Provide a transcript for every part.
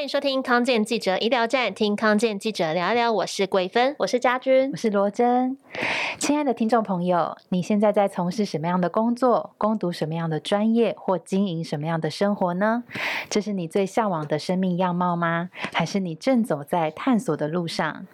欢迎收听康健记者医疗站，听康健记者聊一聊。我是桂芬，我是家君，我是罗真。亲爱的听众朋友，你现在在从事什么样的工作？攻读什么样的专业？或经营什么样的生活呢？这是你最向往的生命样貌吗？还是你正走在探索的路上？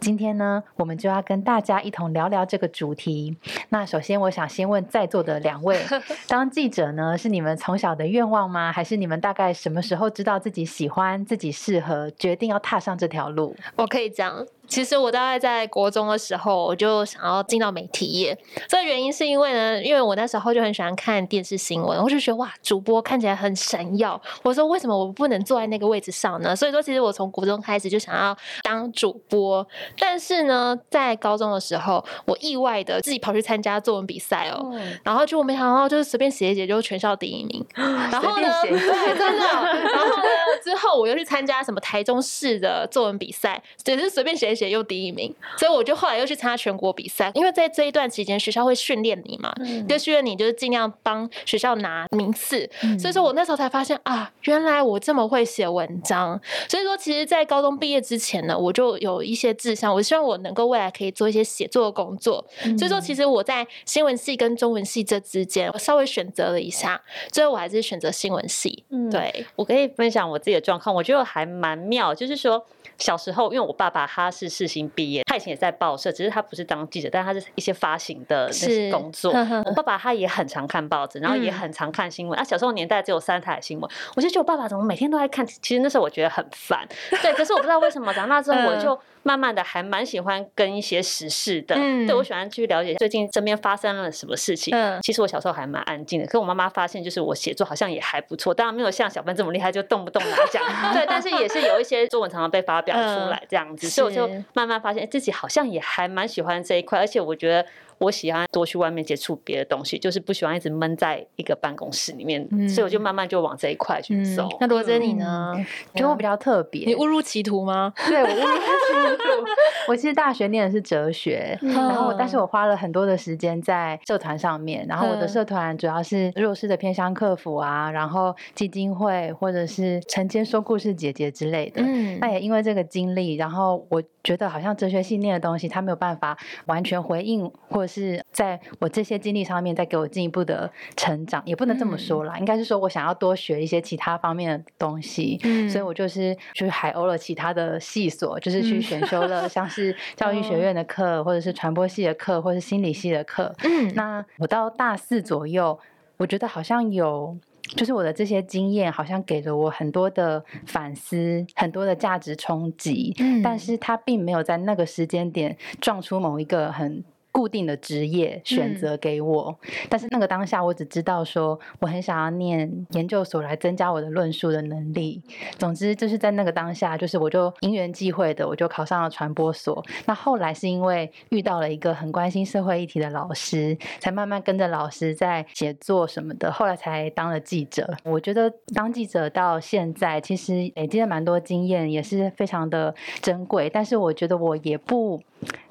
今天呢，我们就要跟大家一同聊聊这个主题。那首先，我想先问在座的两位：当记者呢，是你们从小的愿望吗？还是你们大概什么时候知道自己喜欢、自己适合，决定要踏上这条路？我可以讲。其实我大概在国中的时候，我就想要进到媒体业。这个原因是因为呢，因为我那时候就很喜欢看电视新闻，我就觉得哇，主播看起来很闪耀。我说为什么我不能坐在那个位置上呢？所以说，其实我从国中开始就想要当主播。但是呢，在高中的时候，我意外的自己跑去参加作文比赛哦，然后就我没想到就是随便写一写就全校第一名。然后呢，对，真的。然后呢，之后我又去参加什么台中市的作文比赛，只是随便写一。又第一名，所以我就后来又去参加全国比赛。因为在这一段期间，学校会训练你嘛，嗯、就训练你就是尽量帮学校拿名次。嗯、所以说我那时候才发现啊，原来我这么会写文章。所以说，其实，在高中毕业之前呢，我就有一些志向，我希望我能够未来可以做一些写作的工作。嗯、所以说，其实我在新闻系跟中文系这之间，我稍微选择了一下，最后我还是选择新闻系。嗯、对，我可以分享我自己的状况，我觉得还蛮妙，就是说。小时候，因为我爸爸他是世新毕业，他以前也在报社，只是他不是当记者，但他是一些发行的那些工作。呵呵，我爸爸他也很常看报纸，然后也很常看新闻。嗯、啊，小时候年代只有三台新闻，我就觉得我爸爸怎么每天都在看？其实那时候我觉得很烦。对，可是我不知道为什么长大之后我 就。慢慢的还蛮喜欢跟一些时事的，嗯、对，我喜欢去了解最近身边发生了什么事情。嗯，其实我小时候还蛮安静的，可是我妈妈发现就是我写作好像也还不错，当然没有像小芬这么厉害，就动不动拿奖。对，但是也是有一些作文常常被发表出来这样子，嗯、所以我就慢慢发现自己好像也还蛮喜欢这一块，而且我觉得。我喜欢多去外面接触别的东西，就是不喜欢一直闷在一个办公室里面，嗯、所以我就慢慢就往这一块去走。嗯、那罗珍你呢？觉得我比较特别，你误入歧途吗？对，我误入歧途。我其实大学念的是哲学，嗯、然后但是我花了很多的时间在社团上面，然后我的社团主要是弱势的偏乡客服啊，然后基金会或者是晨间说故事姐姐之类的。嗯，那也因为这个经历，然后我觉得好像哲学系念的东西，它没有办法完全回应或。是在我这些经历上面，再给我进一步的成长，也不能这么说啦，嗯、应该是说我想要多学一些其他方面的东西，嗯、所以我就是去海鸥了其他的系所，就是去选修了像是 教育学院的课，嗯、或者是传播系的课，或者是心理系的课。嗯，那我到大四左右，我觉得好像有，就是我的这些经验，好像给了我很多的反思，很多的价值冲击，嗯、但是它并没有在那个时间点撞出某一个很。固定的职业选择给我，嗯、但是那个当下，我只知道说我很想要念研究所来增加我的论述的能力。总之，就是在那个当下，就是我就因缘际会的，我就考上了传播所。那后来是因为遇到了一个很关心社会议题的老师，才慢慢跟着老师在写作什么的。后来才当了记者。我觉得当记者到现在，其实累积了蛮多经验，也是非常的珍贵。但是我觉得我也不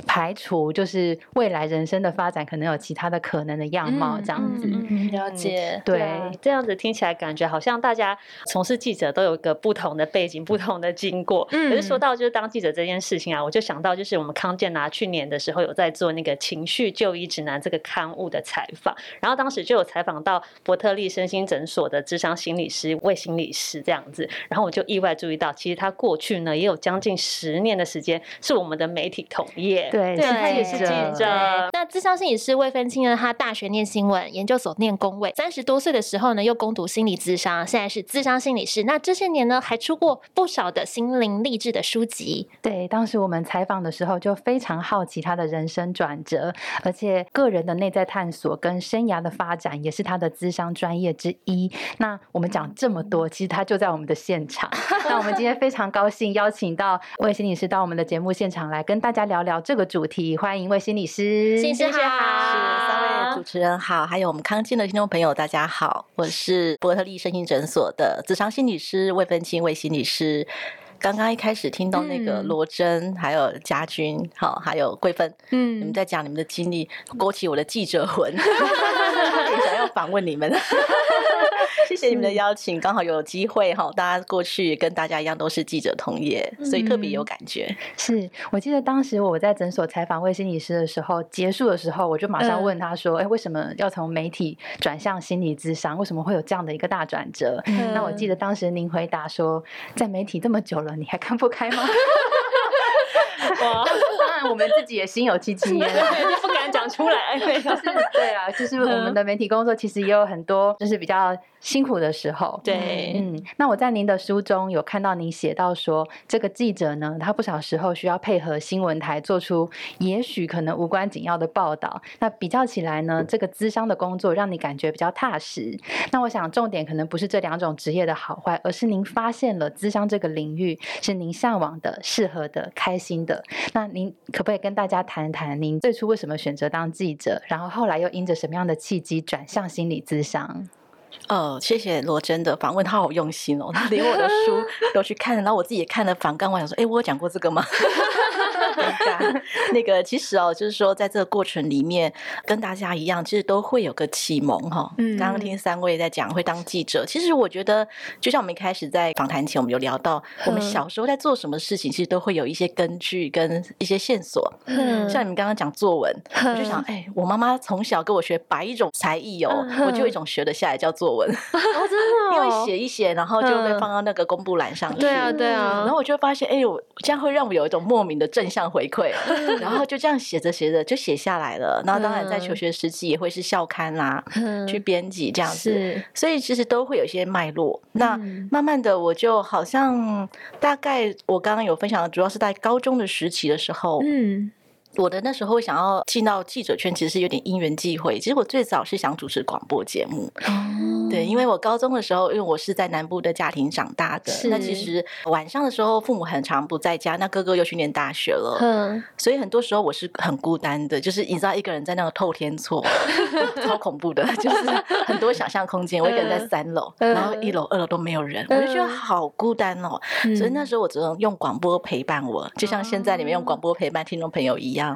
排除，就是未来。人生的发展可能有其他的可能的样貌，这样子、嗯嗯、了解。对，对，这样子听起来感觉好像大家从事记者都有一个不同的背景、不同的经过。嗯，可是说到就是当记者这件事情啊，我就想到就是我们康健拿去年的时候有在做那个情绪就医指南这个刊物的采访，然后当时就有采访到伯特利身心诊所的智商心理师魏心理师这样子，然后我就意外注意到，其实他过去呢也有将近十年的时间是我们的媒体同业，对，对，他也是记者。那智商心理师魏芬清呢？他大学念新闻，研究所念工位，三十多岁的时候呢，又攻读心理咨商，现在是智商心理师。那这些年呢，还出过不少的心灵励志的书籍。对，当时我们采访的时候，就非常好奇他的人生转折，而且个人的内在探索跟生涯的发展，也是他的咨商专业之一。那我们讲这么多，其实他就在我们的现场。那我们今天非常高兴邀请到魏心理师到我们的节目现场来跟大家聊聊这个主题。欢迎魏心理师。心理师好，是三位主持人好，还有我们康健的听众朋友，大家好，我是伯特利身心诊所的咨商心理师魏芬清魏心理师。刚刚一开始听到那个罗真，还有家君，好，还有桂芬，嗯，你们在讲你们的经历，勾起我的记者魂，也想要访问你们。谢谢你们的邀请，刚好有机会哈，大家过去跟大家一样都是记者同业，所以特别有感觉。嗯、是我记得当时我在诊所采访魏心理师的时候，结束的时候我就马上问他说：“哎、嗯，为什么要从媒体转向心理咨商？为什么会有这样的一个大转折？”嗯、那我记得当时您回答说：“在媒体这么久了，你还看不开吗？”然我们自己也心有戚戚焉，不敢讲出来。就是对啊，就是我们的媒体工作其实也有很多，就是比较。辛苦的时候，对，嗯，那我在您的书中有看到您写到说，这个记者呢，他不少时候需要配合新闻台做出也许可能无关紧要的报道。那比较起来呢，这个资商的工作让你感觉比较踏实。那我想重点可能不是这两种职业的好坏，而是您发现了资商这个领域是您向往的、适合的、开心的。那您可不可以跟大家谈谈，您最初为什么选择当记者，然后后来又因着什么样的契机转向心理咨商？哦，谢谢罗真的访问，他好用心哦，他连我的书 都去看，然后我自己也看了访纲，我想说，哎，我有讲过这个吗？那个其实哦，就是说，在这个过程里面，跟大家一样，其实都会有个启蒙哈。嗯，刚刚听三位在讲会当记者，其实我觉得，就像我们一开始在访谈前，我们有聊到，我们小时候在做什么事情，其实都会有一些根据跟一些线索。嗯，像你们刚刚讲作文，我就想，哎，我妈妈从小跟我学百一种才艺哦，我就有一种学得下来叫作文。哦，真的，因为写一写，然后就会放到那个公布栏上去。对啊，对啊。然后我就发现，哎，我这样会让我有一种莫名的正向回馈。然后就这样写着写着就写下来了。然后当然在求学时期也会是校刊啦，去编辑这样子。所以其实都会有一些脉络。那慢慢的我就好像大概我刚刚有分享的，主要是在高中的时期的时候。嗯。我的那时候想要进到记者圈，其实是有点因缘际会。其实我最早是想主持广播节目，哦、对，因为我高中的时候，因为我是在南部的家庭长大的，是那其实晚上的时候父母很常不在家，那哥哥又去念大学了，嗯，所以很多时候我是很孤单的，就是你知道一个人在那个透天厝，超恐怖的，就是很多想象空间。我一个人在三楼，嗯、然后一楼、二楼都没有人，嗯、我就觉得好孤单哦。嗯、所以那时候我只能用广播陪伴我，就像现在你们用广播陪伴听众朋友一样。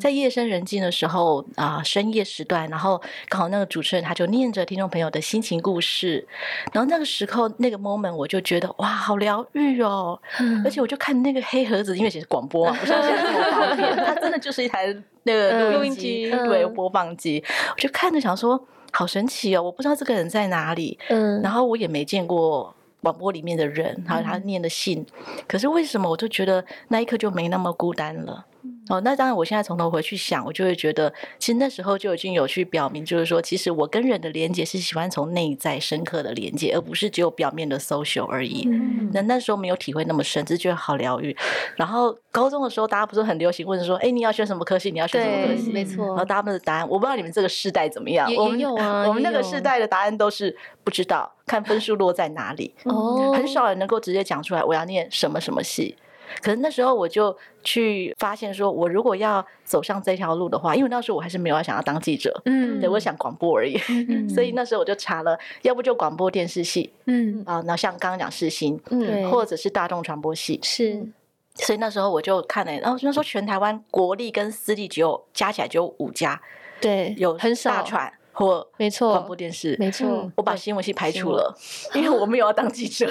在夜深人静的时候啊、呃，深夜时段，然后刚好那个主持人他就念着听众朋友的心情故事，然后那个时候那个 moment 我就觉得哇，好疗愈哦，嗯、而且我就看那个黑盒子，因为其实广播啊，不像现在这么方便，它真的就是一台那个录音机，嗯、对，播放机，我就看着想说，好神奇哦，我不知道这个人在哪里，嗯，然后我也没见过。广播里面的人，还有他念的信，嗯、可是为什么我就觉得那一刻就没那么孤单了？嗯、哦，那当然，我现在从头回去想，我就会觉得，其实那时候就已经有去表明，就是说，其实我跟人的连接是喜欢从内在深刻的连接，而不是只有表面的 social 而已。嗯，那那时候没有体会那么深，只是觉得好疗愈。然后高中的时候，大家不是很流行问说，哎，你要选什么科系？你要选什么科系？没错。然后大家们的答案，我不知道你们这个世代怎么样。我们有啊，我们那个世代的答案都是不知道。看分数落在哪里，哦，很少人能够直接讲出来我要念什么什么系。可是那时候我就去发现，说我如果要走上这条路的话，因为那时候我还是没有想要当记者，嗯，对，我想广播而已。嗯、所以那时候我就查了，要不就广播电视系，嗯啊，那像刚刚讲世新，嗯，或者是大众传播系，是。所以那时候我就看了，然后那时候全台湾国立跟私立只有加起来只有五家，对，有很少大传。或没错，广播电视没错，我把新闻系排除了，因为我没有要当记者。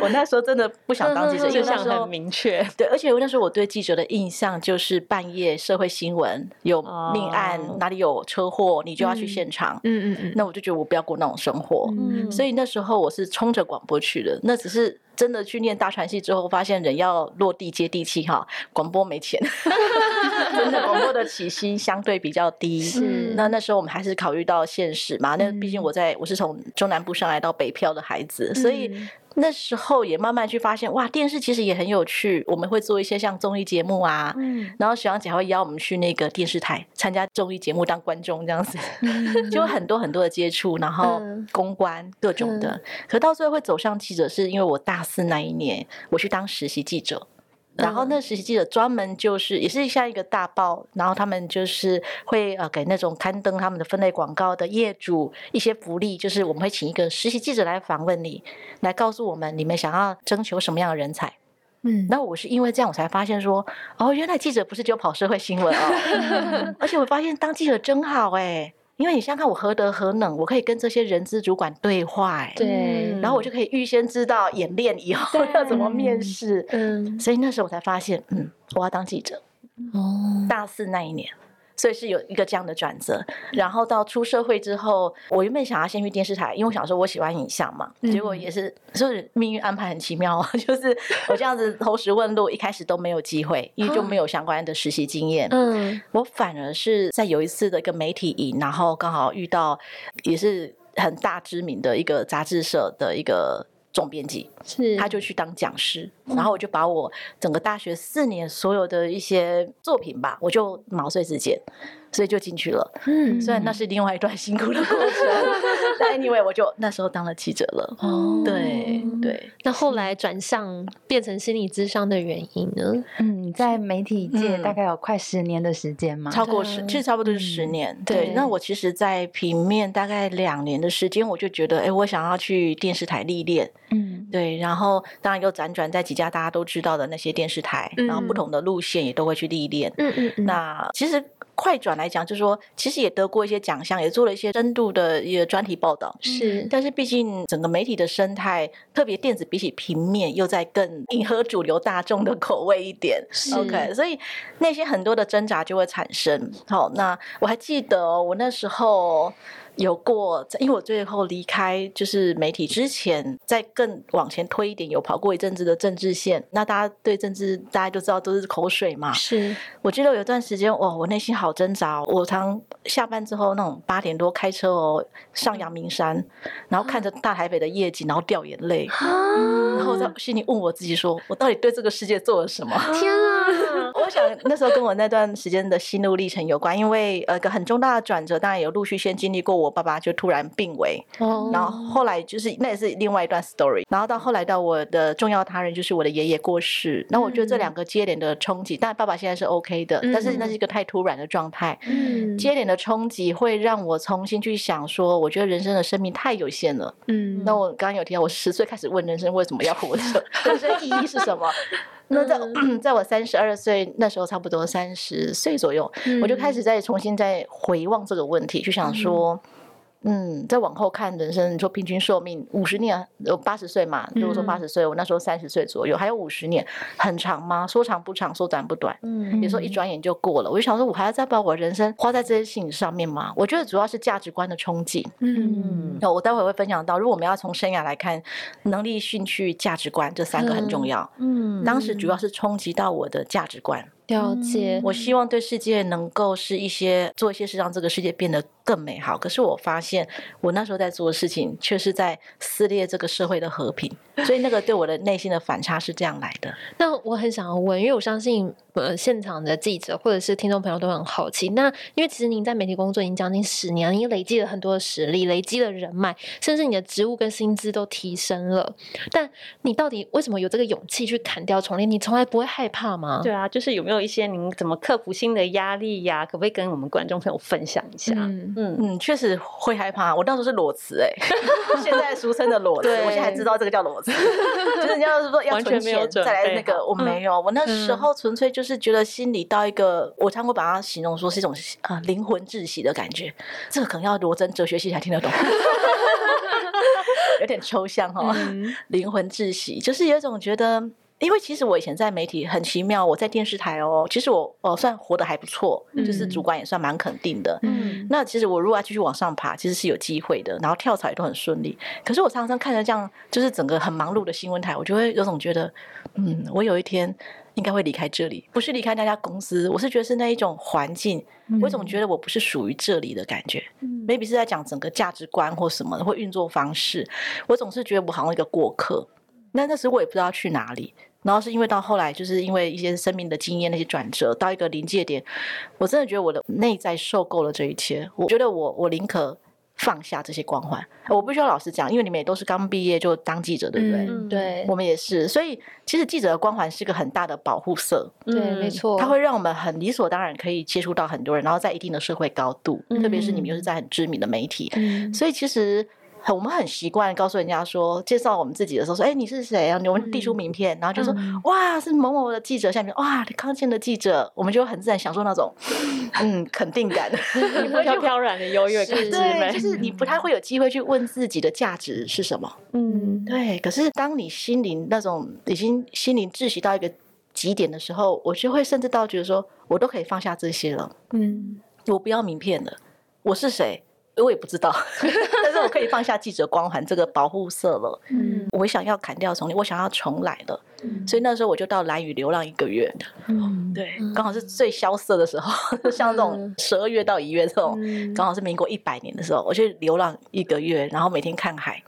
我那时候真的不想当记者，印象很明确。对，而且我那时候我对记者的印象就是半夜社会新闻有命案，哪里有车祸，你就要去现场。嗯嗯嗯。那我就觉得我不要过那种生活，嗯所以那时候我是冲着广播去的。那只是。真的去念大传系之后，发现人要落地接地气哈，广播没钱，真的广播的起薪相对比较低。是，那那时候我们还是考虑到现实嘛，那毕竟我在我是从中南部上来到北漂的孩子，所以。那时候也慢慢去发现，哇，电视其实也很有趣。我们会做一些像综艺节目啊，嗯，然后小杨姐还会邀我们去那个电视台参加综艺节目当观众这样子，嗯、就很多很多的接触，然后公关各种的。嗯、可到最后会走上记者，是因为我大四那一年我去当实习记者。然后那实习记者专门就是也是像一个大报，然后他们就是会呃给那种刊登他们的分类广告的业主一些福利，就是我们会请一个实习记者来访问你，来告诉我们你们想要征求什么样的人才。嗯，那我是因为这样我才发现说，哦，原来记者不是只有跑社会新闻哦，而且我发现当记者真好哎。因为你想想看，我何德何能，我可以跟这些人资主管对话，欸，对，然后我就可以预先知道演练以后要怎么面试，嗯，所以那时候我才发现，嗯，我要当记者，哦，大四那一年。所以是有一个这样的转折，然后到出社会之后，我原本想要先去电视台，因为我想说我喜欢影像嘛，结果也是，就是命运安排很奇妙啊，就是我这样子投石问路，一开始都没有机会，因为就没有相关的实习经验。嗯，我反而是在有一次的一个媒体营，然后刚好遇到也是很大知名的一个杂志社的一个。总编辑是，他就去当讲师，然后我就把我整个大学四年所有的一些作品吧，我就毛遂自荐。所以就进去了，嗯，虽然那是另外一段辛苦的过程，但 anyway 我就那时候当了记者了。哦，对对。那后来转向变成心理咨商的原因呢？嗯，在媒体界大概有快十年的时间嘛，超过十，其实差不多是十年。对，那我其实，在平面大概两年的时间，我就觉得，哎，我想要去电视台历练。嗯，对，然后当然又辗转在几家大家都知道的那些电视台，然后不同的路线也都会去历练。嗯嗯。那其实。快转来讲，就是说，其实也得过一些奖项，也做了一些深度的一个专题报道。是，但是毕竟整个媒体的生态，特别电子比起平面，又在更迎合主流大众的口味一点。是 OK，所以那些很多的挣扎就会产生。好，那我还记得、哦、我那时候。有过，因为我最后离开就是媒体之前，在更往前推一点，有跑过一阵子的政治线。那大家对政治，大家都知道都是口水嘛。是，我记得有段时间，哇，我内心好挣扎。我常下班之后那种八点多开车哦，上阳明山，然后看着大台北的夜景，然后掉眼泪，然后在心里问我自己说，我到底对这个世界做了什么？天啊！我想那时候跟我那段时间的心路历程有关，因为呃，一个很重大的转折，当然有陆续先经历过我。爸爸就突然病危，oh. 然后后来就是那也是另外一段 story，然后到后来到我的重要他人就是我的爷爷过世，那我觉得这两个接连的冲击，但爸爸现在是 OK 的，但是那是一个太突然的状态，嗯，接连的冲击会让我重新去想说，我觉得人生的生命太有限了，嗯，那我刚刚有提到，我十岁开始问人生为什么要活着，人生意义是什么？那在 在我三十二岁那时候，差不多三十岁左右，我就开始再重新再回望这个问题，就想说。嗯，再往后看人生，你说平均寿命五十年，有八十岁嘛？如果说八十岁，我那时候三十岁左右，还有五十年，很长吗？说长不长，说短不短。嗯，有时候一转眼就过了。我就想说，我还要再把我人生花在这些事情上面吗？我觉得主要是价值观的冲击。嗯，那我待会会分享到，如果我们要从生涯来看，能力、兴趣、价值观这三个很重要。嗯，当时主要是冲击到我的价值观。了解，我希望对世界能够是一些做一些事，让这个世界变得更美好。可是我发现，我那时候在做的事情，却是在撕裂这个社会的和平。所以那个对我的内心的反差是这样来的。那我很想要问，因为我相信呃现场的记者或者是听众朋友都很好奇。那因为其实您在媒体工作已经将近十年，您累积了很多的实力，累积了人脉，甚至你的职务跟薪资都提升了。但你到底为什么有这个勇气去砍掉重练？你从来不会害怕吗？对啊，就是有没有一些您怎么克服新的压力呀？可不可以跟我们观众朋友分享一下？嗯嗯嗯，确实会害怕。我当时是裸辞哎，现在俗称的裸辞，对我现在还知道这个叫裸辞。就是你要是说要存钱再来那个，我没有，我那时候纯粹就是觉得心里到一个，我常会把它形容说是一种啊灵魂窒息的感觉。这个可能要罗真哲学系才听得懂，有点抽象哈。灵魂窒息就是有一种觉得。因为其实我以前在媒体很奇妙，我在电视台哦，其实我哦算活得还不错，就是主管也算蛮肯定的。嗯，那其实我如果要继续往上爬，其实是有机会的，然后跳槽也都很顺利。可是我常常看着这样，就是整个很忙碌的新闻台，我就会有种觉得，嗯，我有一天应该会离开这里，不是离开那家公司，我是觉得是那一种环境，我总觉得我不是属于这里的感觉。嗯，maybe 是在讲整个价值观或什么的或运作方式，我总是觉得我好像一个过客。那那时候我也不知道去哪里。然后是因为到后来，就是因为一些生命的经验，那些转折到一个临界点，我真的觉得我的内在受够了这一切。我觉得我我宁可放下这些光环。我不需要老实讲，因为你们也都是刚毕业就当记者，对不对？嗯，对。我们也是，所以其实记者的光环是一个很大的保护色。对，没错。它会让我们很理所当然可以接触到很多人，然后在一定的社会高度，特别是你们又是在很知名的媒体，所以其实。很我们很习惯告诉人家说，介绍我们自己的时候说，哎，你是谁啊？我们递出名片，然后就说，哇，是某某的记者，下面哇，康健的记者，我们就很自然享受那种 嗯肯定感，飘飘然的优越感，对，就是你不太会有机会去问自己的价值是什么，嗯，对。可是当你心灵那种已经心灵窒息到一个极点的时候，我就会甚至到觉得说，我都可以放下这些了，嗯，我不要名片了，我是谁？我也不知道，但是我可以放下记者光环这个保护色了。嗯，我想要砍掉重练，我想要重来了。嗯，所以那时候我就到蓝屿流浪一个月。嗯，对，刚好是最萧瑟的时候，像这种十二月到一月这种，刚好是民国一百年的时候，我去流浪一个月，然后每天看海。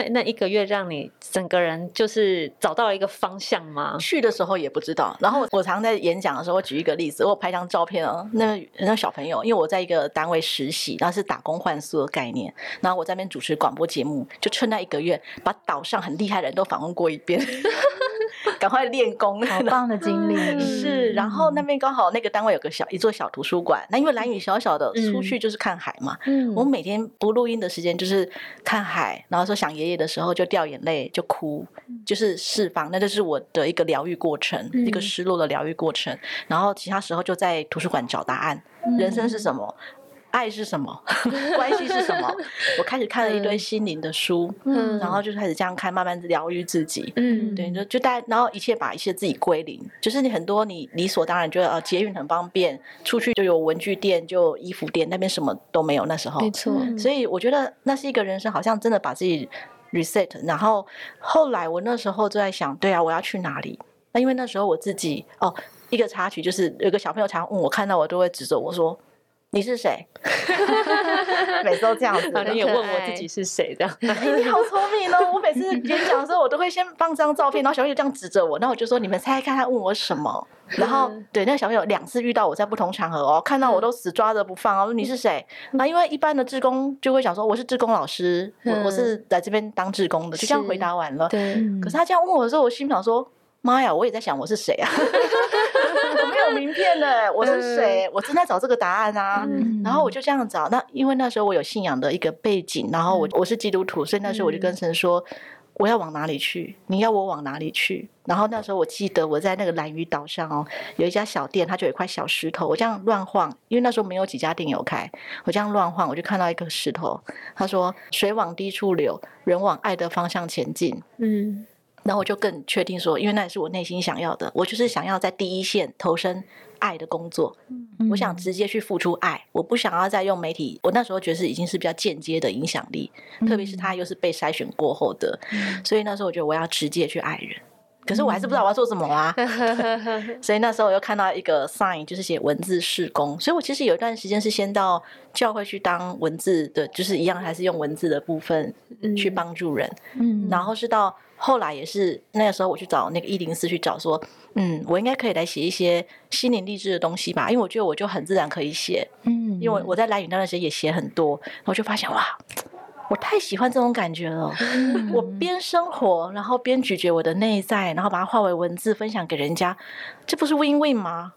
那那一个月让你整个人就是找到一个方向吗？去的时候也不知道。然后我常在演讲的时候，我举一个例子，我拍张照片哦，那那小朋友，因为我在一个单位实习，然后是打工换宿的概念，然后我在那边主持广播节目，就趁那一个月，把岛上很厉害的人都访问过一遍。赶快练功，好棒的经历是。然后那边刚好那个单位有个小一座小图书馆，那因为蓝屿小小的，出去就是看海嘛。嗯，我每天不录音的时间就是看海，然后说想爷爷的时候就掉眼泪就哭，就是释放，那就是我的一个疗愈过程，一个失落的疗愈过程。然后其他时候就在图书馆找答案，人生是什么？爱是什么？关系是什么？我开始看了一堆心灵的书，嗯，然后就开始这样看，慢慢疗愈自己，嗯，对，就就带，然后一切把一切自己归零，就是你很多你理所当然觉得啊，捷运很方便，出去就有文具店，就衣服店，那边什么都没有，那时候没错，所以我觉得那是一个人生，好像真的把自己 reset。然后后来我那时候就在想，对啊，我要去哪里？那因为那时候我自己哦，一个插曲就是有个小朋友常问我，看到我都会指着我说。你是谁？每次都这样子，反正也问我自己是谁这样。你好聪明哦！我每次演讲的时候，我都会先放张照片，然后小朋友这样指着我，那我就说：“你们猜猜看，他问我什么？”然后对那个小朋友两次遇到我在不同场合哦，看到我都死抓着不放哦。说你是谁？那因为一般的志工就会想说：“我是志工老师，我我是来这边当志工的。”就这样回答完了。对。可是他这样问我的时候，我心想说：“妈呀！我也在想我是谁啊。”名片的，我是谁？我正在找这个答案啊。然后我就这样找。那因为那时候我有信仰的一个背景，然后我我是基督徒，所以那时候我就跟神说：我要往哪里去？你要我往哪里去？然后那时候我记得我在那个蓝屿岛上哦，有一家小店，它就有一块小石头。我这样乱晃，因为那时候没有几家店有开。我这样乱晃，我就看到一个石头。他说：水往低处流，人往爱的方向前进。嗯。然后我就更确定说，因为那也是我内心想要的，我就是想要在第一线投身爱的工作。嗯，我想直接去付出爱，我不想要再用媒体。我那时候觉得是已经是比较间接的影响力，嗯、特别是他又是被筛选过后的，嗯、所以那时候我觉得我要直接去爱人。可是我还是不知道我要做什么啊，所以那时候我又看到一个 sign，就是写文字事工。所以我其实有一段时间是先到教会去当文字的，就是一样还是用文字的部分去帮助人。嗯，然后是到后来也是那个时候我去找那个一零四去找说，嗯，我应该可以来写一些心灵励志的东西吧，因为我觉得我就很自然可以写。嗯，因为我在兰屿那段时间也写很多，我就发现哇。我太喜欢这种感觉了。我边生活，然后边咀嚼我的内在，然后把它化为文字分享给人家，这不是 win win 吗？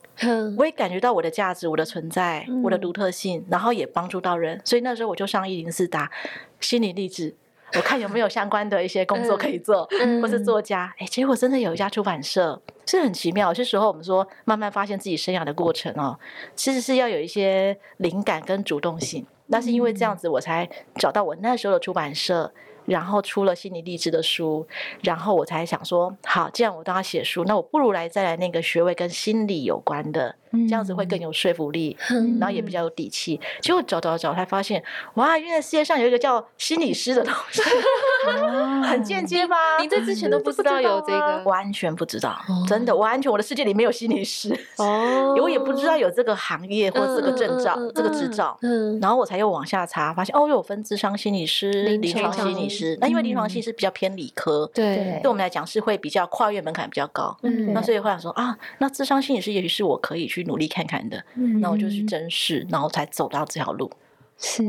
我也感觉到我的价值、我的存在、我的独特性，然后也帮助到人。所以那时候我就上一零四打心理励志，我看有没有相关的一些工作可以做，或是作家。哎，结果真的有一家出版社，是很奇妙。有些时候我们说慢慢发现自己生涯的过程哦，其实是要有一些灵感跟主动性。那是因为这样子，我才找到我那时候的出版社，然后出了心理励志的书，然后我才想说，好，既然我都要写书，那我不如来再来那个学位跟心理有关的。这样子会更有说服力，然后也比较有底气。结果找找找，才发现哇，原来世界上有一个叫心理师的东西，很间接吧？你在之前都不知道有这个，完全不知道，真的完全我的世界里没有心理师哦，我也不知道有这个行业或这个证照、这个执照。嗯，然后我才又往下查，发现哦，有分智商心理师、临床心理师。那因为临床系是比较偏理科，对，对我们来讲是会比较跨越门槛比较高。嗯，那所以会想说啊，那智商心理师也许是我可以去。努力看看的，那我就去甄试，然后才走到这条路。是，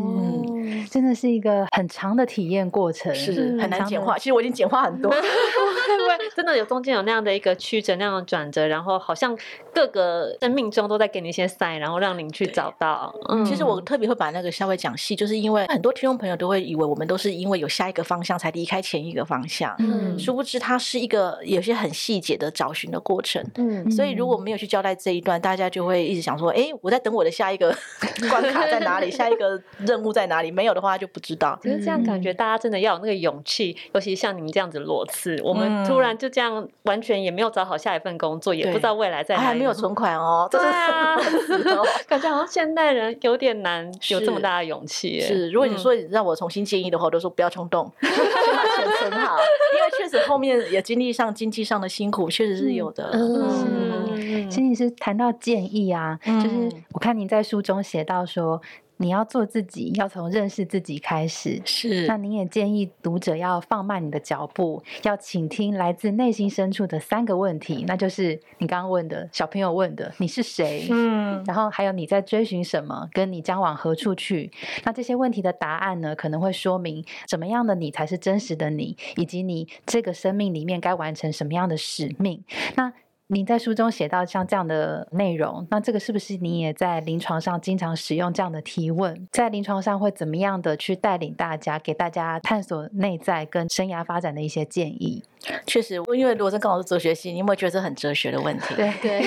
真的是一个很长的体验过程，是很难简化。其实我已经简化很多，对 不对？真的有中间有那样的一个曲折，那样的转折，然后好像各个生命中都在给你一些 sign，然后让您去找到。嗯，其实我特别会把那个稍微讲细，就是因为很多听众朋友都会以为我们都是因为有下一个方向才离开前一个方向，嗯，殊不知它是一个有些很细节的找寻的过程，嗯，所以如果没有去交代这一段，大家就会一直想说，哎，我在等我的下一个 关卡在哪里，下一个任务在哪里？没有的话就不知道。其实这样感觉大家真的要有那个勇气，尤其像你们这样子裸辞，我们突然就这样完全也没有找好下一份工作，也不知道未来在哪里，还没有存款哦，对啊，感觉好像现代人有点难有这么大的勇气。是，如果你说让我重新建议的话，我都说不要冲动，先把钱存好，因为确实后面也经历上经济上的辛苦，确实是有的。嗯，心理师谈到建议啊，就是我看您在书中写到说。你要做自己，要从认识自己开始。是，那您也建议读者要放慢你的脚步，要倾听来自内心深处的三个问题，那就是你刚刚问的小朋友问的：你是谁？嗯，然后还有你在追寻什么，跟你将往何处去？那这些问题的答案呢，可能会说明怎么样的你才是真实的你，以及你这个生命里面该完成什么样的使命。那你在书中写到像这样的内容，那这个是不是你也在临床上经常使用这样的提问？在临床上会怎么样的去带领大家，给大家探索内在跟生涯发展的一些建议？确实，因为罗森刚好是哲学系，你有没有觉得这很哲学的问题？对对。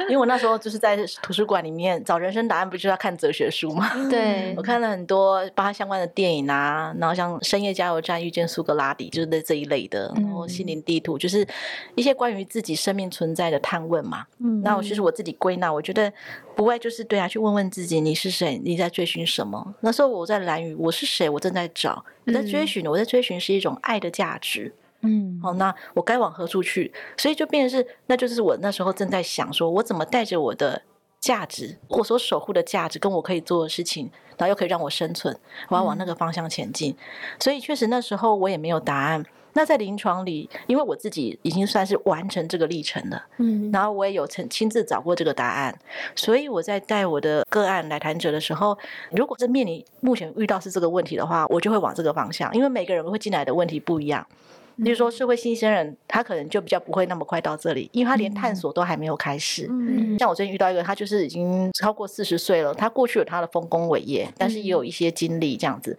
因为我那时候就是在图书馆里面找人生答案，不就是要看哲学书吗？对，我看了很多包括相关的电影啊，然后像《深夜加油站遇见苏格拉底》，就是这一类的，然后《心灵地图》，就是一些关于自己生命存在的探问嘛。嗯，那我其实我自己归纳，我觉得不外就是对啊，去问问自己你是谁，你在追寻什么？那时候我在蓝屿，我是谁？我正在找，我在追寻，我在追寻是一种爱的价值。嗯，好，那我该往何处去？所以就变成是，那就是我那时候正在想，说我怎么带着我的价值，我所守护的价值，跟我可以做的事情，然后又可以让我生存，我要往那个方向前进。嗯、所以确实那时候我也没有答案。那在临床里，因为我自己已经算是完成这个历程了，嗯，然后我也有曾亲自找过这个答案，所以我在带我的个案来谈者的时候，如果是面临目前遇到是这个问题的话，我就会往这个方向，因为每个人会进来的问题不一样。比如说，社会新鲜人，他可能就比较不会那么快到这里，因为他连探索都还没有开始。嗯，像我最近遇到一个，他就是已经超过四十岁了，他过去有他的丰功伟业，但是也有一些经历这样子。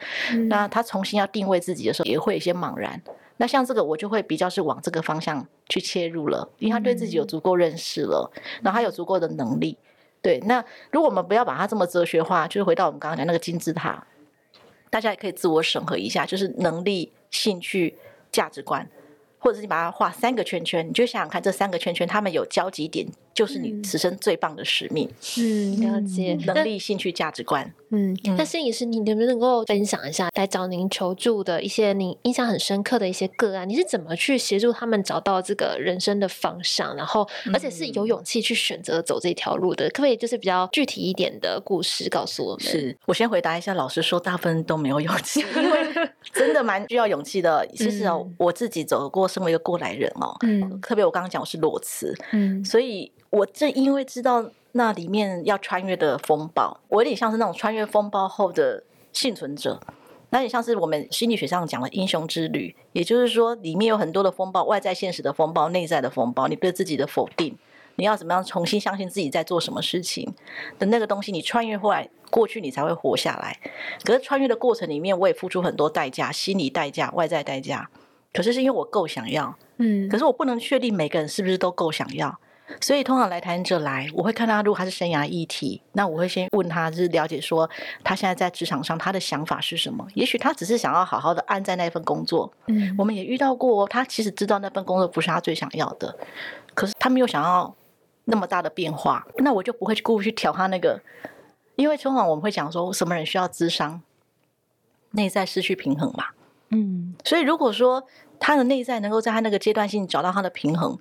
那他重新要定位自己的时候，也会有一些茫然。那像这个，我就会比较是往这个方向去切入了，因为他对自己有足够认识了，然后他有足够的能力。对，那如果我们不要把它这么哲学化，就是回到我们刚刚讲那个金字塔，大家也可以自我审核一下，就是能力、兴趣。价值观，或者是你把它画三个圈圈，你就想想看，这三个圈圈它们有交集点，就是你此生最棒的使命。嗯，了解。能力、兴趣、价值观。嗯，那心理师，你能不能够分享一下来找您求助的一些你印象很深刻的一些个案？你是怎么去协助他们找到这个人生的方向，然后而且是有勇气去选择走这条路的？可不可以就是比较具体一点的故事告诉我们？是我先回答一下，老师说，大部分都没有勇气，因为 真的蛮需要勇气的。其实哦，我自己走过，身为一个过来人哦，嗯，特别我刚刚讲我是裸辞，嗯，所以我正因为知道。那里面要穿越的风暴，我有点像是那种穿越风暴后的幸存者，那也像是我们心理学上讲的英雄之旅。也就是说，里面有很多的风暴，外在现实的风暴，内在的风暴，你对自己的否定，你要怎么样重新相信自己在做什么事情的那个东西，你穿越过来，过去你才会活下来。可是穿越的过程里面，我也付出很多代价，心理代价、外在代价。可是是因为我够想要，嗯，可是我不能确定每个人是不是都够想要。所以，通常来谈者来，我会看他，如果他是生涯议题，那我会先问他，就是了解说他现在在职场上他的想法是什么。也许他只是想要好好的安在那份工作。嗯，我们也遇到过，他其实知道那份工作不是他最想要的，可是他没有想要那么大的变化，那我就不会去故意去挑他那个，因为通常我们会讲说，什么人需要智商？内在失去平衡嘛。嗯，所以如果说他的内在能够在他那个阶段性找到他的平衡。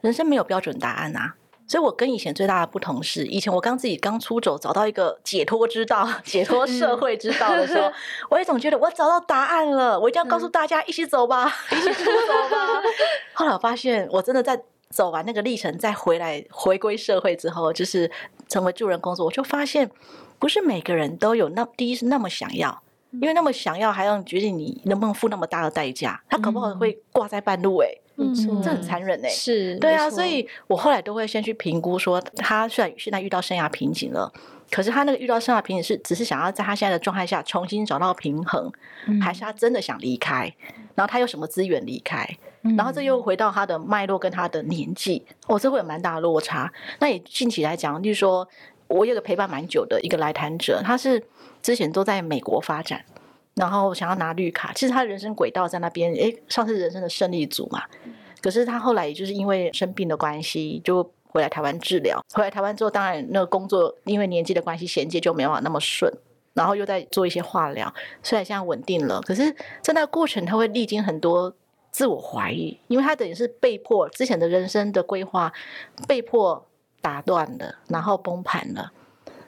人生没有标准答案啊，所以我跟以前最大的不同是，以前我刚自己刚出走，找到一个解脱之道、解脱社会之道的时候，我也总觉得我找到答案了，我一定要告诉大家一起走吧，一起出走吧。后来我发现，我真的在走完那个历程，再回来回归社会之后，就是成为助人工作，我就发现，不是每个人都有那第一是那么想要，因为那么想要，还要决定你能不能付那么大的代价，他可不可能会挂在半路、欸？诶。嗯，这很残忍哎、欸。是，对啊，所以我后来都会先去评估说，他虽然现在遇到生涯瓶颈了，可是他那个遇到生涯瓶颈是只是想要在他现在的状态下重新找到平衡，嗯、还是他真的想离开？然后他有什么资源离开？嗯、然后这又回到他的脉络跟他的年纪，哦，这会有蛮大的落差。那也近期来讲，就是说我有个陪伴蛮久的一个来谈者，他是之前都在美国发展。然后想要拿绿卡，其实他人生轨道在那边，诶，上次人生的胜利组嘛。可是他后来也就是因为生病的关系，就回来台湾治疗。回来台湾之后，当然那个工作因为年纪的关系，衔接就没有那么顺。然后又在做一些化疗，虽然现在稳定了，可是在那个过程他会历经很多自我怀疑，因为他等于是被迫之前的人生的规划被迫打断了，然后崩盘了，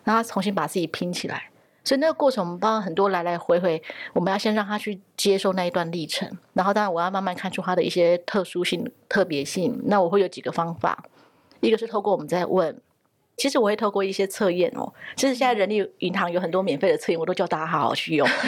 然后他重新把自己拼起来。所以那个过程，我们帮很多来来回回，我们要先让他去接受那一段历程，然后当然我要慢慢看出他的一些特殊性、特别性。那我会有几个方法，一个是透过我们在问。其实我会透过一些测验哦，其实现在人力银行有很多免费的测验，我都叫大家好好去用，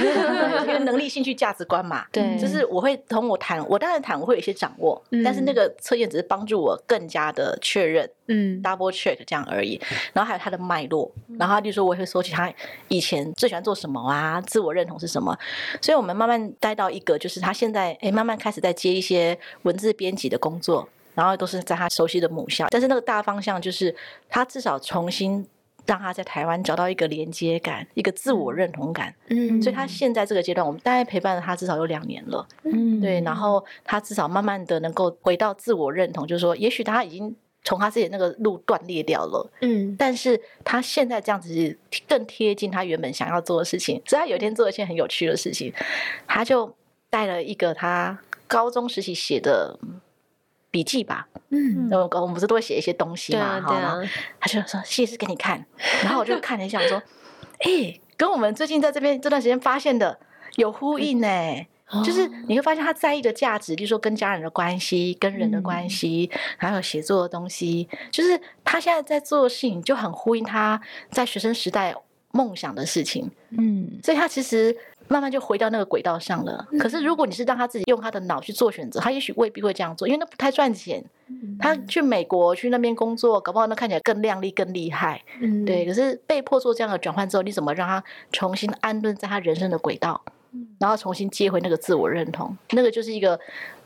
因为能力、兴趣、价值观嘛。对，就是我会同我谈，我当然谈，我会有一些掌握，嗯、但是那个测验只是帮助我更加的确认，嗯，double check 这样而已。然后还有它的脉络，然后就说我会说起他以前最喜欢做什么啊，自我认同是什么。所以我们慢慢带到一个，就是他现在哎，慢慢开始在接一些文字编辑的工作。然后都是在他熟悉的母校，但是那个大方向就是他至少重新让他在台湾找到一个连接感，一个自我认同感。嗯，所以他现在这个阶段，我们大概陪伴了他至少有两年了。嗯，对，然后他至少慢慢的能够回到自我认同，就是说，也许他已经从他自己那个路断裂掉了。嗯，但是他现在这样子更贴近他原本想要做的事情。所以他有一天做了一件很有趣的事情，他就带了一个他高中时期写的。笔记吧，嗯，我我们不是都会写一些东西嘛，哈、啊，他就说谢谢给你看，然后我就看了一下，说，哎、欸，跟我们最近在这边这段时间发现的有呼应呢、就是你会发现他在意的价值，就是说跟家人的关系、跟人的关系，嗯、还有写作的东西，就是他现在在做的事情就很呼应他在学生时代梦想的事情，嗯，所以他其实。慢慢就回到那个轨道上了。可是如果你是让他自己用他的脑去做选择，他也许未必会这样做，因为那不太赚钱。他去美国去那边工作，搞不好那看起来更靓丽、更厉害。嗯，对。可是被迫做这样的转换之后，你怎么让他重新安顿在他人生的轨道，然后重新接回那个自我认同？那个就是一个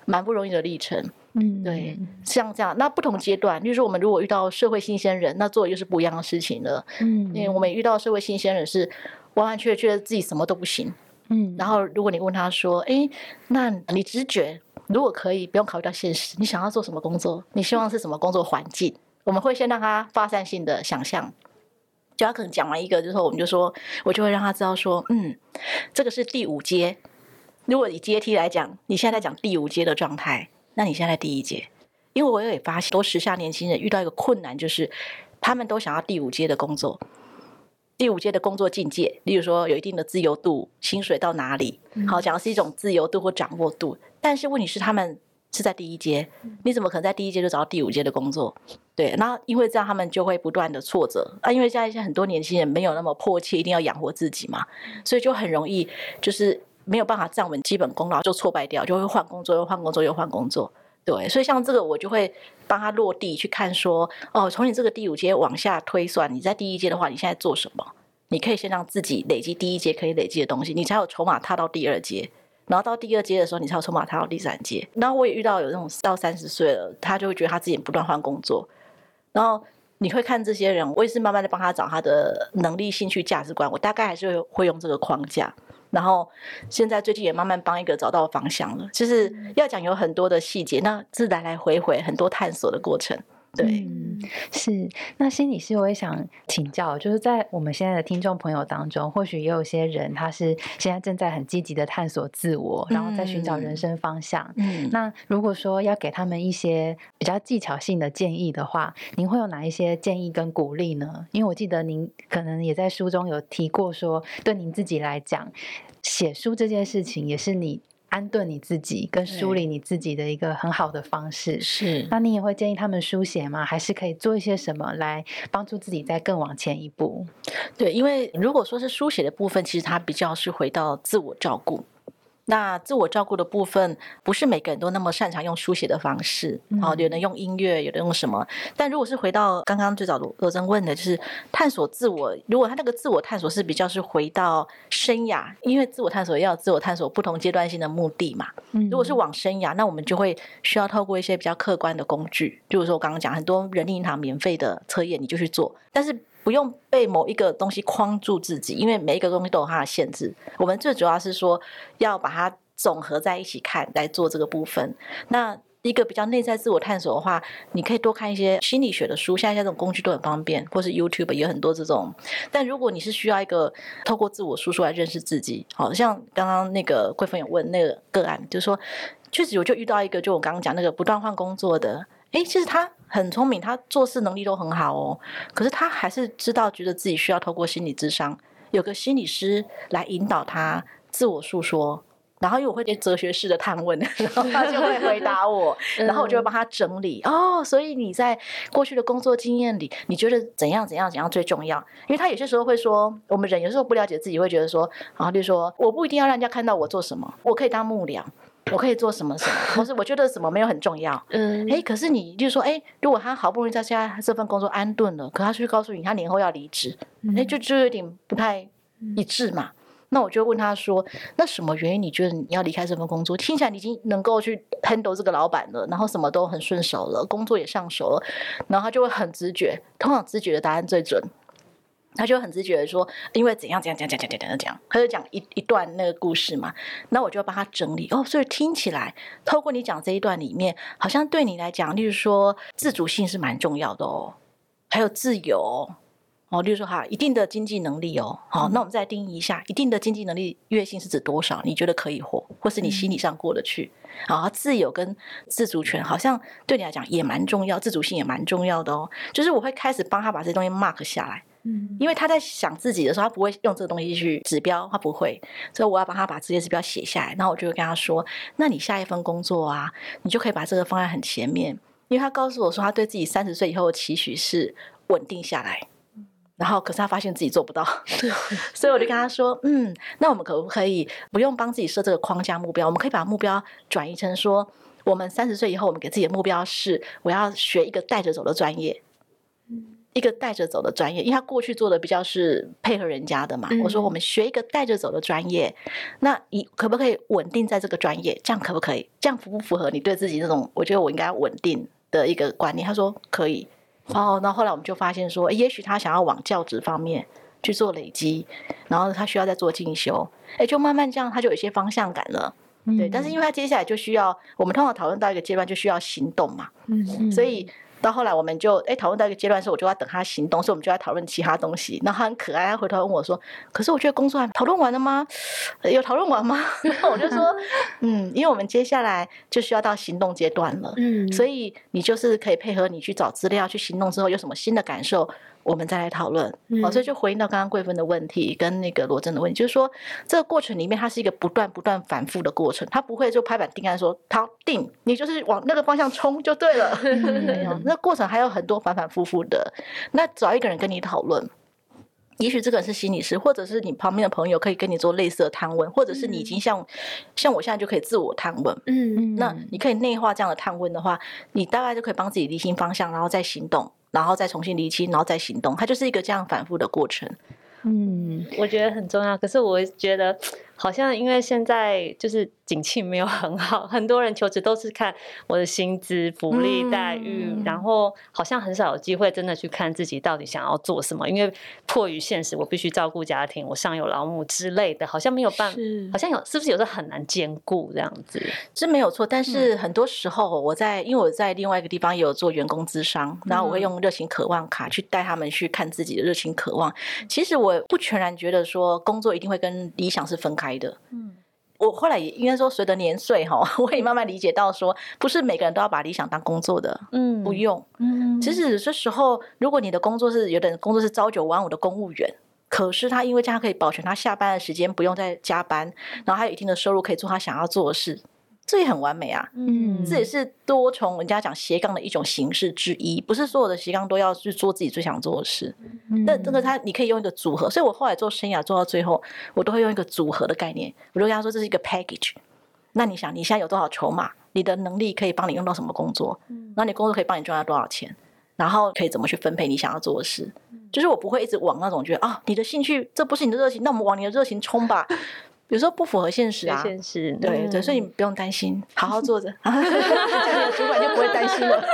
蛮不容易的历程。嗯，对。像这样，那不同阶段，例如说我们如果遇到社会新鲜人，那做的又是不一样的事情了。嗯，因为我们遇到社会新鲜人是完完全全觉得自己什么都不行。嗯，然后如果你问他说：“哎，那你直觉如果可以，不用考虑到现实，你想要做什么工作？你希望是什么工作环境？”我们会先让他发散性的想象，就他可能讲完一个之后，我们就说，我就会让他知道说：“嗯，这个是第五阶。如果以阶梯来讲，你现在在讲第五阶的状态，那你现在在第一阶。因为我也发现，多时下年轻人遇到一个困难，就是他们都想要第五阶的工作。”第五阶的工作境界，例如说有一定的自由度，薪水到哪里？好，讲的是一种自由度或掌握度。但是问题是，他们是在第一阶，你怎么可能在第一阶就找到第五阶的工作？对，那因为这样，他们就会不断的挫折啊。因为现在一些很多年轻人没有那么迫切，一定要养活自己嘛，所以就很容易就是没有办法站稳基本功，然后就挫败掉，就会换工作，又换工作，又换工作。对，所以像这个，我就会帮他落地去看，说，哦，从你这个第五阶往下推算，你在第一阶的话，你现在做什么？你可以先让自己累积第一阶可以累积的东西，你才有筹码踏到第二阶，然后到第二阶的时候，你才有筹码踏到第三阶。然后我也遇到有那种到三十岁了，他就会觉得他自己不断换工作，然后你会看这些人，我也是慢慢的帮他找他的能力、兴趣、价值观，我大概还是会用这个框架。然后现在最近也慢慢帮一个找到方向了，就是要讲有很多的细节，那是来来回回很多探索的过程。对，嗯，是。那心理师，我也想请教，就是在我们现在的听众朋友当中，或许也有些人他是现在正在很积极的探索自我，然后在寻找人生方向。嗯，那如果说要给他们一些比较技巧性的建议的话，您会有哪一些建议跟鼓励呢？因为我记得您可能也在书中有提过说，说对您自己来讲，写书这件事情也是你。安顿你自己，跟梳理你自己的一个很好的方式。是，那你也会建议他们书写吗？还是可以做一些什么来帮助自己再更往前一步？对，因为如果说是书写的部分，其实它比较是回到自我照顾。那自我照顾的部分，不是每个人都那么擅长用书写的方式，好、嗯，有人用音乐，有人用什么？但如果是回到刚刚最早罗罗真问的，就是探索自我。如果他那个自我探索是比较是回到生涯，因为自我探索要自我探索不同阶段性的目的嘛。如果是往生涯，那我们就会需要透过一些比较客观的工具，就是说我刚刚讲很多人力银行免费的测验，你就去做，但是。不用被某一个东西框住自己，因为每一个东西都有它的限制。我们最主要是说要把它总合在一起看来做这个部分。那一个比较内在自我探索的话，你可以多看一些心理学的书，现在这种工具都很方便，或是 YouTube 有很多这种。但如果你是需要一个透过自我输出来认识自己，好像刚刚那个桂芬有问那个个案，就是说，确实我就遇到一个，就我刚刚讲那个不断换工作的。诶，其实他很聪明，他做事能力都很好哦。可是他还是知道，觉得自己需要透过心理智商，有个心理师来引导他自我诉说。然后因为我会点哲学式的探问，然后他就会回答我，然后我就会帮他整理。哦，所以你在过去的工作经验里，你觉得怎样怎样怎样最重要？因为他有些时候会说，我们人有时候不了解自己，会觉得说，然后就说，我不一定要让人家看到我做什么，我可以当幕僚。我可以做什么什么，或是我觉得什么没有很重要。嗯，哎，可是你就说，哎，如果他好不容易在现在这份工作安顿了，可他却告诉你他年后要离职，哎，就就有点不太一致嘛。那我就问他说，那什么原因你觉得你要离开这份工作？听起来你已经能够去 handle 这个老板了，然后什么都很顺手了，工作也上手了，然后他就会很直觉，通常直觉的答案最准。他就很直觉的说，因为怎样怎样怎样怎样怎样，他就讲一一段那个故事嘛。那我就要帮他整理哦，所以听起来，透过你讲这一段里面，好像对你来讲，例如说自主性是蛮重要的哦，还有自由哦，例如说哈，一定的经济能力哦，好，那我们再定义一下，一定的经济能力月薪是指多少？你觉得可以活，或是你心理上过得去？啊，自由跟自主权好像对你来讲也蛮重要，自主性也蛮重要的哦。就是我会开始帮他把这些东西 mark 下来。因为他在想自己的时候，他不会用这个东西去指标，他不会，所以我要帮他把这些指标写下来。然后我就会跟他说：“那你下一份工作啊，你就可以把这个放在很前面。”因为他告诉我说，他对自己三十岁以后的期许是稳定下来。然后，可是他发现自己做不到，所以我就跟他说：“嗯，那我们可不可以不用帮自己设这个框架目标？我们可以把目标转移成说，我们三十岁以后，我们给自己的目标是，我要学一个带着走的专业。”一个带着走的专业，因为他过去做的比较是配合人家的嘛。嗯、我说我们学一个带着走的专业，那你可不可以稳定在这个专业？这样可不可以？这样符不符合你对自己这种？我觉得我应该要稳定的一个观念。他说可以。哦，那后来我们就发现说，也许他想要往教职方面去做累积，然后他需要再做进修。哎，就慢慢这样，他就有一些方向感了。嗯、对，但是因为他接下来就需要，我们通常讨论到一个阶段就需要行动嘛。嗯，嗯，所以。到后来，我们就哎讨论到一个阶段的时候，我就要等他行动，所以我们就要讨论其他东西。然后他很可爱，他回头问我说：“可是我觉得工作还讨论完了吗？有讨论完吗？”然 后我就说：“嗯，因为我们接下来就需要到行动阶段了，嗯，所以你就是可以配合你去找资料，去行动之后有什么新的感受。”我们再来讨论，好，所以就回应到刚刚桂芬的问题跟那个罗真的问题，就是说这个过程里面它是一个不断不断反复的过程，它不会就拍板定案说它定，你就是往那个方向冲就对了，没有，那过程还有很多反反复复的。那找一个人跟你讨论，也许这个人是心理师，或者是你旁边的朋友可以跟你做类似的探问，或者是你已经像像我现在就可以自我探问，嗯，那你可以内化这样的探问的话，你大概就可以帮自己厘清方向，然后再行动。然后再重新厘清，然后再行动，它就是一个这样反复的过程。嗯，我觉得很重要。可是我觉得。好像因为现在就是景气没有很好，很多人求职都是看我的薪资、福利待遇，嗯、然后好像很少有机会真的去看自己到底想要做什么。因为迫于现实，我必须照顾家庭，我上有老母之类的，好像没有办法，好像有是不是有时候很难兼顾这样子？是没有错，但是很多时候我在，因为我在另外一个地方也有做员工咨商，然后我会用热情渴望卡去带他们去看自己的热情渴望。其实我不全然觉得说工作一定会跟理想是分开的，嗯，我后来也应该说，随着年岁哈，我也慢慢理解到说，不是每个人都要把理想当工作的，嗯，不用，嗯，其实有些时候，如果你的工作是有的人工作是朝九晚五的公务员，可是他因为这样可以保全他下班的时间，不用再加班，然后还有一定的收入可以做他想要做的事，这也很完美啊。嗯，这也是多重人家讲斜杠的一种形式之一，不是所有的斜杠都要去做自己最想做的事。那这个他你可以用一个组合，所以我后来做生涯做到最后，我都会用一个组合的概念。我就跟他说这是一个 package。那你想，你现在有多少筹码？你的能力可以帮你用到什么工作？嗯，那你工作可以帮你赚到多少钱？然后可以怎么去分配你想要做的事？就是我不会一直往那种觉得啊，你的兴趣这不是你的热情，那我们往你的热情冲吧。有时候不符合现实啊，现实对、所以你不用担心，好好坐着，这样你的主管就不会担心了。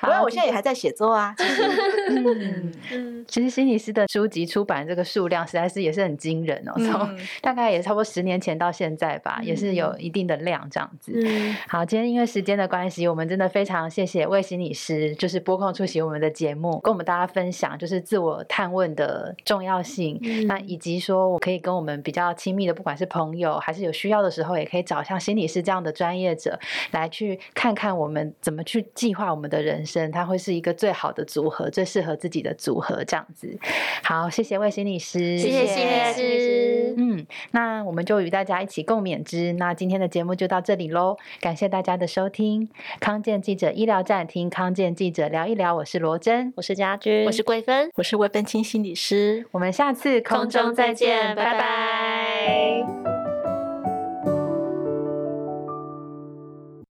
不然我现在也还在写作啊。其实，嗯嗯，其实心理师的书籍出版这个数量实在是也是很惊人哦，从 大概也差不多十年前到现在吧，也是有一定的量这样子。嗯，好，今天因为时间的关系，我们真的非常谢谢魏心理师，就是拨空出席我们的节目，跟我们大家分享就是自我探问的重要性，那以及说我可以跟我们比较。亲密的，不管是朋友还是有需要的时候，也可以找像心理师这样的专业者来去看看我们怎么去计划我们的人生，它会是一个最好的组合，最适合自己的组合这样子。好，谢谢魏心理师，谢谢心理师。嗯，那我们就与大家一起共勉之。那今天的节目就到这里喽，感谢大家的收听。康健记者医疗站，听康健记者聊一聊。我是罗真，我是家君，我是桂芬，我是魏芬清心理师。我们下次空中再见，拜拜。拜拜。